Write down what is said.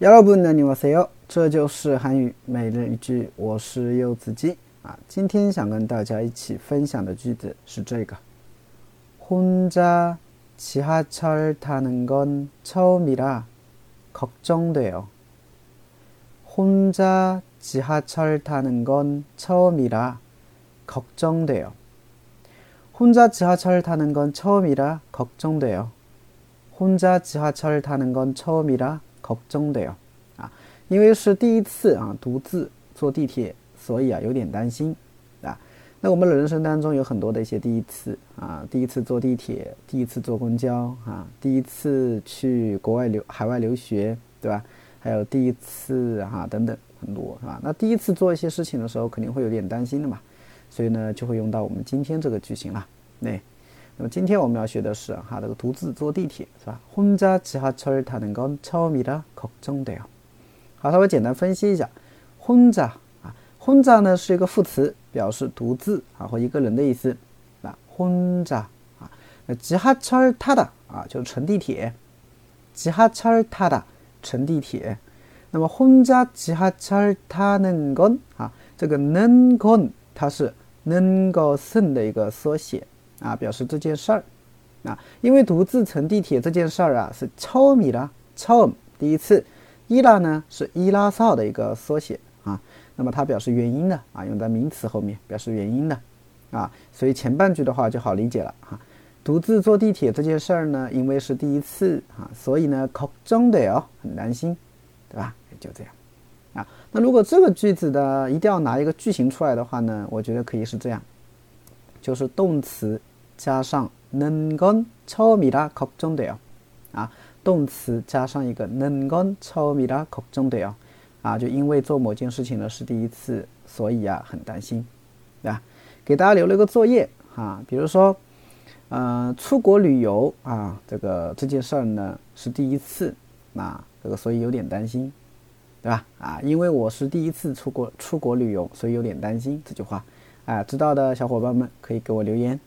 여러분 안녕하세요. 这就是韩语每日一句我是柚子鸡啊今天想跟大家一起分享的句子是这个혼자 지하철 타는 건 처음이라 걱정돼요. 혼자 지하철 타는 건 처음이라 걱정돼요. 혼자 지하철 타는 건 처음이라 걱정돼요. 혼자 지하철 타는 건 처음이라 걱정돼요. 因为是第一次啊，独自坐地铁，所以啊有点担心啊。那我们的人生当中有很多的一些第一次啊，第一次坐地铁，第一次坐公交啊，第一次去国外留海外留学，对吧？还有第一次哈等等很多是吧？那第一次做一些事情的时候，肯定会有点担心的嘛，所以呢就会用到我们今天这个句型了。那 那么今天我们要学的是哈这个独自坐地铁是吧？혼자지하철타는건처음이라걱정돼요好，稍微简单分析一下，혼자啊，혼자呢是一个副词，表示独自啊或一个人的意思。啊，혼자啊，那지하철타다啊就是乘地铁，지하철타다乘地铁。那么혼자지하철타는건啊，这个는건它是는것은的一个缩写 啊，表示这件事儿啊，因为独自乘地铁这件事儿啊是처음이 라， 처음第一次。伊拉呢是伊拉少的一个缩写啊，那么它表示原因的啊，用在名词后面表示原因的啊，所以前半句的话就好理解了哈。独自坐地铁这件事儿呢，因为是第一次啊，所以呢，걱정的哦，很担心，对吧？就这样啊。那如果这个句子的一定要拿一个句型出来的话呢，我觉得可以是这样，就是动词 加上는건처음이라걱정돼요啊。动词加上一个는건처음이라걱정돼요啊，就因为做某件事情呢是第一次，所以啊很担心，对吧？给大家留了个作业啊，比如说，嗯，出国旅游啊，这个这件事儿呢是第一次，那这个所以有点担心，对吧？啊，因为我是第一次出国出国旅游，所以有点担心这句话，啊，知道的小伙伴们可以给我留言。